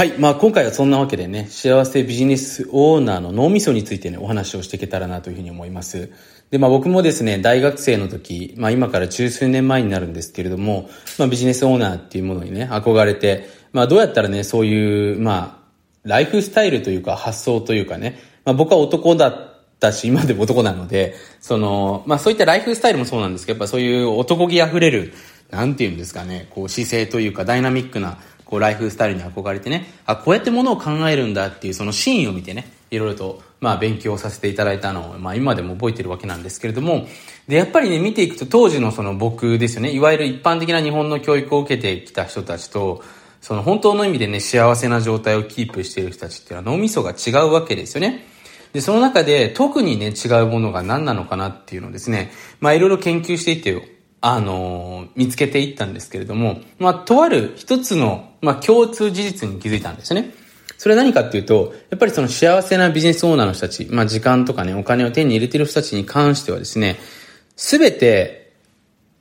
はい。まあ今回はそんなわけでね、幸せビジネスオーナーの脳みそについてね、お話をしていけたらなというふうに思います。で、まあ僕もですね、大学生の時、まあ今から十数年前になるんですけれども、まあビジネスオーナーっていうものにね、憧れて、まあどうやったらね、そういう、まあ、ライフスタイルというか発想というかね、まあ僕は男だったし、今でも男なので、その、まあそういったライフスタイルもそうなんですけど、やっぱそういう男気溢れる、なんていうんですかね、こう姿勢というかダイナミックなこうライフスタイルに憧れてね、あ、こうやってものを考えるんだっていうそのシーンを見てね、いろいろと、まあ勉強させていただいたのを、まあ今でも覚えてるわけなんですけれども、で、やっぱりね、見ていくと当時のその僕ですよね、いわゆる一般的な日本の教育を受けてきた人たちと、その本当の意味でね、幸せな状態をキープしている人たちっていうのは脳みそが違うわけですよね。で、その中で特にね、違うものが何なのかなっていうのをですね、まあいろいろ研究していってあの見つけていったんですけれども、まあ、とある一つの、まあ、共通事実に気づいたんですね。それは何かっていうと、やっぱりその幸せなビジネスオーナーの人たち、まあ、時間とかね、お金を手に入れている人たちに関してはですね、すべて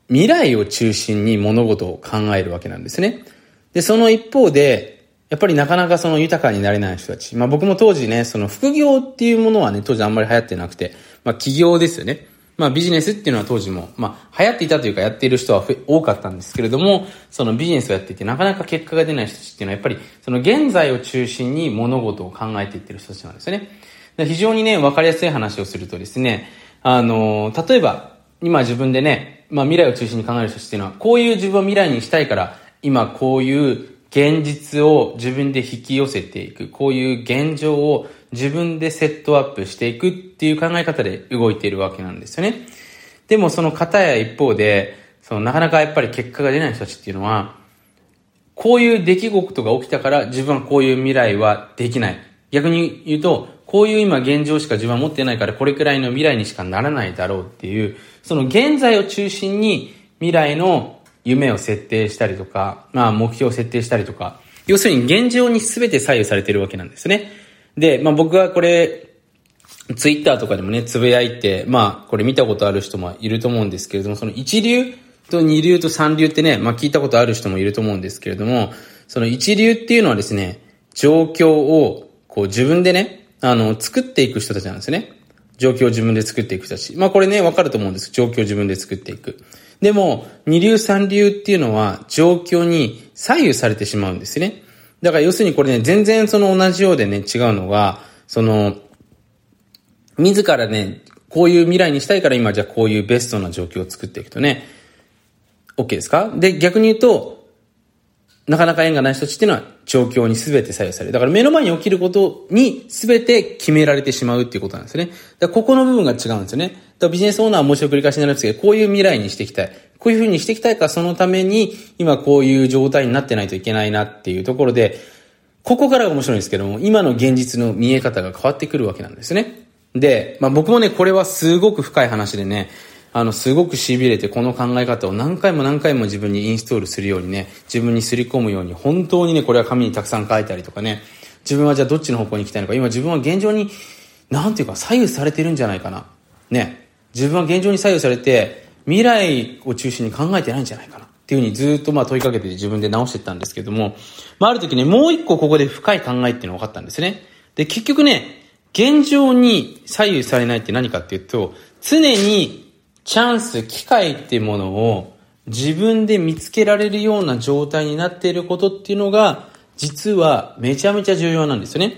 未来を中心に物事を考えるわけなんですね。で、その一方で、やっぱりなかなかその豊かになれない人たち。まあ僕も当時ね、その副業っていうものはね、当時あんまり流行ってなくて、まあ起業ですよね。まあビジネスっていうのは当時も、まあ流行っていたというかやっている人は多かったんですけれども、そのビジネスをやっていてなかなか結果が出ない人たちっていうのはやっぱりその現在を中心に物事を考えていってる人たちなんですよね。非常にね、わかりやすい話をするとですね、あの、例えば今自分でね、まあ未来を中心に考える人たちっていうのは、こういう自分を未来にしたいから、今こういう現実を自分で引き寄せていく。こういう現状を自分でセットアップしていくっていう考え方で動いているわけなんですよね。でもその方や一方で、そのなかなかやっぱり結果が出ない人たちっていうのは、こういう出来事が起きたから自分はこういう未来はできない。逆に言うと、こういう今現状しか自分は持ってないからこれくらいの未来にしかならないだろうっていう、その現在を中心に未来の夢を設定したりとか、まあ目標を設定したりとか、要するに現状に全て左右されているわけなんですね。で、まあ僕はこれ、ツイッターとかでもね、つぶやいて、まあこれ見たことある人もいると思うんですけれども、その一流と二流と三流ってね、まあ聞いたことある人もいると思うんですけれども、その一流っていうのはですね、状況をこう自分でね、あの、作っていく人たちなんですね。状況を自分で作っていく人たち。まあこれね、わかると思うんです。状況を自分で作っていく。でも、二流三流っていうのは状況に左右されてしまうんですね。だから要するにこれね、全然その同じようでね、違うのが、その、自らね、こういう未来にしたいから今じゃあこういうベストな状況を作っていくとね、OK ですか？で、逆に言うと、なかなか縁がない人たちっていうのは状況に全て左右される。だから目の前に起きることに全て決められてしまうっていうことなんですね。だここの部分が違うんですよね。だからビジネスオーナーはもう一度繰り返しになるんですけど、こういう未来にしていきたい。こういうふうにしていきたいか、そのために今こういう状態になってないといけないなっていうところで、ここからが面白いんですけども、今の現実の見え方が変わってくるわけなんですね。で、まあ僕もね、これはすごく深い話でね、あの、すごく痺れて、この考え方を何回も何回も自分にインストールするようにね、自分にすり込むように、本当にね、これは紙にたくさん書いたりとかね、自分はじゃあどっちの方向に行きたいのか、今自分は現状に、なんていうか左右されてるんじゃないかな。ね。自分は現状に左右されて、未来を中心に考えてないんじゃないかな。っていうふうにずっとまあ問いかけて自分で直してたんですけども、まあある時ね、もう一個ここで深い考えっていうのが分かったんですね。で、結局ね、現状に左右されないって何かっていうと、常にチャンス、機会っていうものを自分で見つけられるような状態になっていることっていうのが、実はめちゃめちゃ重要なんですよね。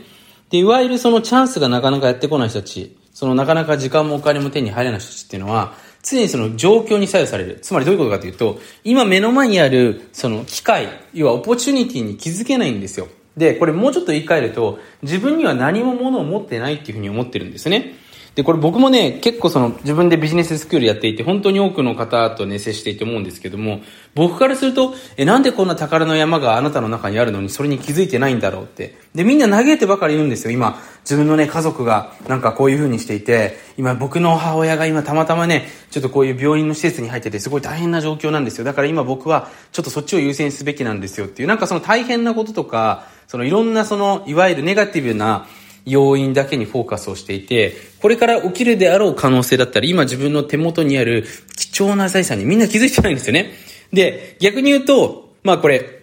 で、いわゆるそのチャンスがなかなかやってこない人たち、そのなかなか時間もお金も手に入らない人たちっていうのは、常にその状況に左右される。つまりどういうことかというと、今目の前にあるその機会、要はオポチュニティに気づけないんですよ。で、これもうちょっと言い換えると、自分には何も物を持ってないっていうふうに思ってるんですね。で、これ僕もね、結構その自分でビジネススクールやっていて、本当に多くの方とね、接していて思うんですけども、僕からすると、え、なんでこんな宝の山があなたの中にあるのにそれに気づいてないんだろうって。で、みんな嘆いてばかり言うんですよ、今。自分のね、家族がなんかこういう風にしていて、今僕の母親が今たまたまね、ちょっとこういう病院の施設に入っててすごい大変な状況なんですよ。だから今僕はちょっとそっちを優先すべきなんですよっていう、なんかその大変なこととか、そのいろんなその、いわゆるネガティブな、要因だけにフォーカスをしていて、これから起きるであろう可能性だったり、今自分の手元にある貴重な財産にみんな気づいてないんですよね。で、逆に言うと、まあこれ、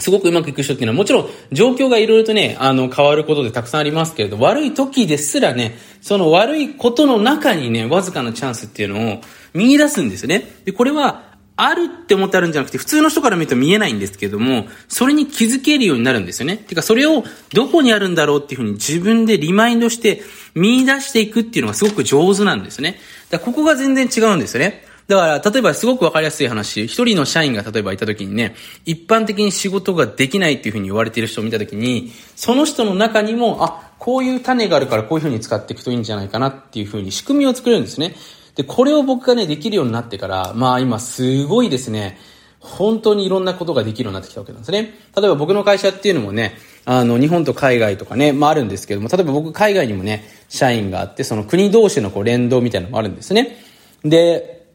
すごくうまくいく人っていうのはもちろん状況がいろいろとね、あの変わることでたくさんありますけれど、悪い時ですらね、その悪いことの中にね、わずかなチャンスっていうのを見出すんですよね。で、これはあるって思ってあるんじゃなくて、普通の人から見ると見えないんですけども、それに気づけるようになるんですよね。てか、それをどこにあるんだろうっていうふうに自分でリマインドして見出していくっていうのがすごく上手なんですね。だからここが全然違うんですよね。だから、例えばすごくわかりやすい話、一人の社員が例えばいた時にね、一般的に仕事ができないっていうふうに言われている人を見た時に、その人の中にも、あ、こういう種があるからこういうふうに使っていくといいんじゃないかなっていうふうに仕組みを作れるんですね。で、これを僕がね、できるようになってから、まあ今すごいですね、本当にいろんなことができるようになってきたわけなんですね。例えば僕の会社っていうのもね、あの、日本と海外とかね、まああるんですけども、例えば僕海外にもね、社員があって、その国同士のこう連動みたいなのもあるんですね。で、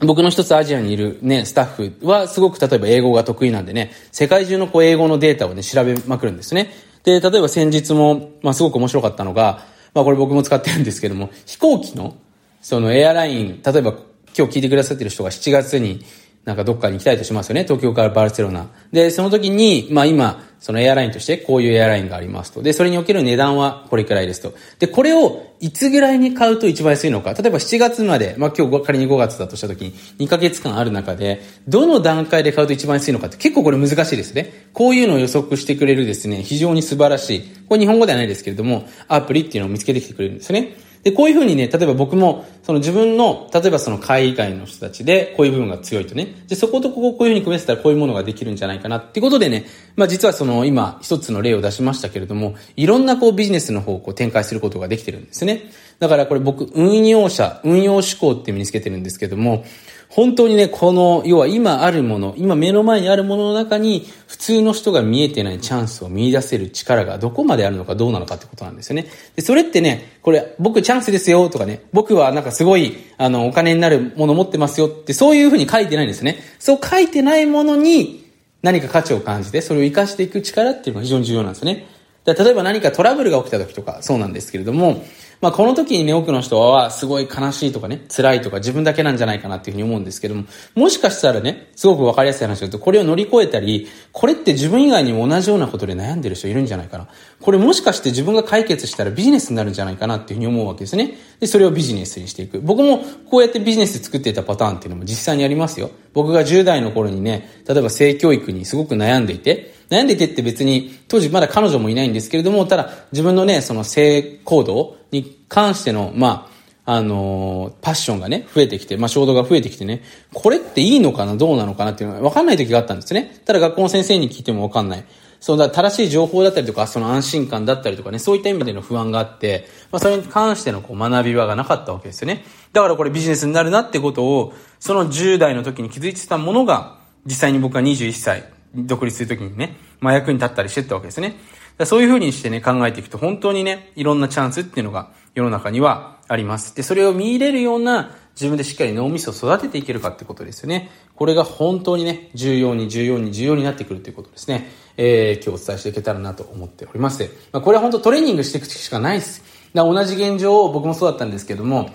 僕の一つアジアにいるね、スタッフはすごく例えば英語が得意なんでね、世界中のこう英語のデータをね、調べまくるんですね。で、例えば先日も、まあすごく面白かったのが、まあこれ僕も使ってるんですけども、飛行機の、そのエアライン、例えば今日聞いてくださってる人が7月になんかどっかに行きたいとしますよね。東京からバルセロナ。で、その時に、まあ今、そのエアラインとしてこういうエアラインがありますと。で、それにおける値段はこれくらいですと。で、これをいつぐらいに買うと一番安いのか。例えば7月まで、まあ今日仮に5月だとした時に2ヶ月間ある中で、どの段階で買うと一番安いのかって結構これ難しいですね。こういうのを予測してくれるですね、非常に素晴らしい。これ日本語ではないですけれども、アプリっていうのを見つけてきてくれるんですね。で、こういうふうにね、例えば僕も、その自分の、例えばその海外の人たちで、こういう部分が強いとね、で、そことこここういうふうに組み合わせたらこういうものができるんじゃないかなっていうことでね、まあ実はその今一つの例を出しましたけれども、いろんなこうビジネスの方をこう展開することができてるんですね。だからこれ僕、運用者、運用志向って身につけてるんですけども、本当にね、この、要は今あるもの、今目の前にあるものの中に、普通の人が見えてないチャンスを見出せる力がどこまであるのかどうなのかってことなんですよね。で、それってね、これ、僕チャンスですよとかね、僕はなんかすごい、あの、お金になるもの持ってますよって、そういうふうに書いてないんですね。そう書いてないものに、何か価値を感じて、それを活かしていく力っていうのが非常に重要なんですよね。例えば何かトラブルが起きた時とか、そうなんですけれども、まあ、この時にね、多くの人は、すごい悲しいとかね、辛いとか自分だけなんじゃないかなっていうふうに思うんですけども、もしかしたらね、すごくわかりやすい話だと、これを乗り越えたり、これって自分以外にも同じようなことで悩んでる人いるんじゃないかな。これもしかして自分が解決したらビジネスになるんじゃないかなっていうふうに思うわけですね。で、それをビジネスにしていく。僕もこうやってビジネス作っていたパターンっていうのも実際にありますよ。僕が10代の頃にね、例えば性教育にすごく悩んでいて、悩んでてって別に、当時まだ彼女もいないんですけれども、ただ自分のね、その性行動に関しての、まあ、あのー、パッションがね、増えてきて、まあ、衝動が増えてきてね、これっていいのかな、どうなのかなっていうのが分かんない時があったんですね。ただ学校の先生に聞いても分かんない。そうだ、正しい情報だったりとか、その安心感だったりとかね、そういった意味での不安があって、まあ、それに関してのこう学び場がなかったわけですよね。だからこれビジネスになるなってことを、その10代の時に気づいてたものが、実際に僕は21歳、独立する時にね、まあ、役に立ったりしてったわけですね。そういうふうにしてね、考えていくと、本当にね、いろんなチャンスっていうのが世の中にはあります。で、それを見入れるような自分でしっかり脳みそを育てていけるかってことですよね。これが本当にね、重要に重要に重要になってくるということですね。えー、今日お伝えしていけたらなと思っております。まあ、これは本当トレーニングしていくしかないです。だ同じ現状を僕もそうだったんですけども、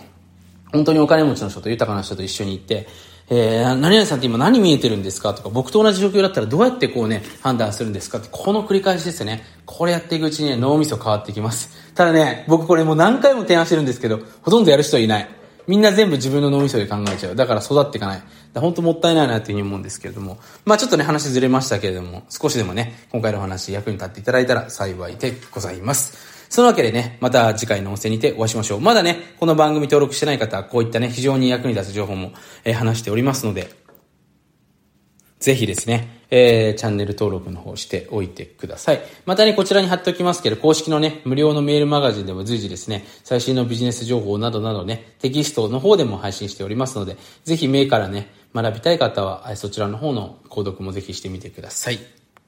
本当にお金持ちの人と豊かな人と一緒に行って、えー、何々さんって今何見えてるんですかとか、僕と同じ状況だったらどうやってこうね、判断するんですかって、この繰り返しですね。これやっていくうちにね、脳みそ変わってきます。ただね、僕これもう何回も提案してるんですけど、ほとんどやる人はいない。みんな全部自分の脳みそで考えちゃう。だから育っていかない。本当もったいないなっていうふうに思うんですけれども。まあちょっとね、話ずれましたけれども、少しでもね、今回の話役に立っていただいたら幸いでございます。そのわけでね、また次回の音声にてお会いしましょう。まだね、この番組登録してない方は、こういったね、非常に役に立つ情報も、えー、話しておりますので、ぜひですね、えー、チャンネル登録の方しておいてください。またね、こちらに貼っておきますけど、公式のね、無料のメールマガジンでも随時ですね、最新のビジネス情報などなどね、テキストの方でも配信しておりますので、ぜひ目からね、学びたい方は、そちらの方の購読もぜひしてみてください。